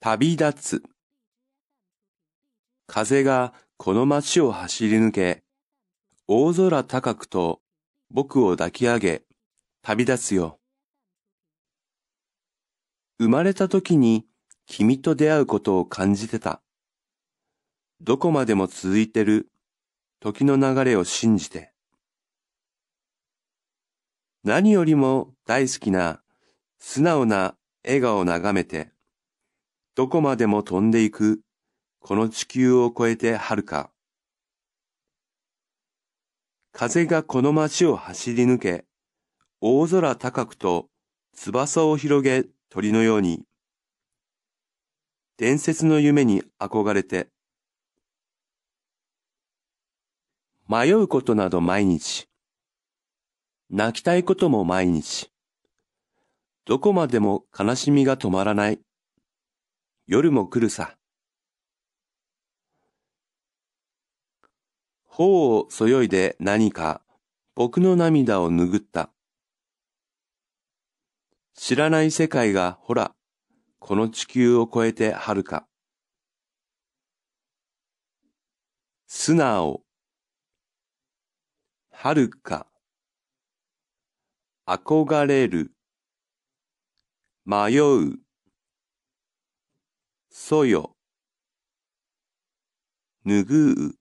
旅立つ。風がこの街を走り抜け、大空高くと僕を抱き上げ、旅立つよ。生まれた時に君と出会うことを感じてた。どこまでも続いてる時の流れを信じて。何よりも大好きな素直な笑顔を眺めて、どこまでも飛んでいく。この地球を越えて遥か。風がこの街を走り抜け、大空高くと翼を広げ鳥のように、伝説の夢に憧れて、迷うことなど毎日、泣きたいことも毎日、どこまでも悲しみが止まらない。夜も来るさ。頬をそよいで何か僕の涙を拭った。知らない世界がほら、この地球を越えて遥か。素直、遥か、憧れる、迷う、そよ、ぬぐう。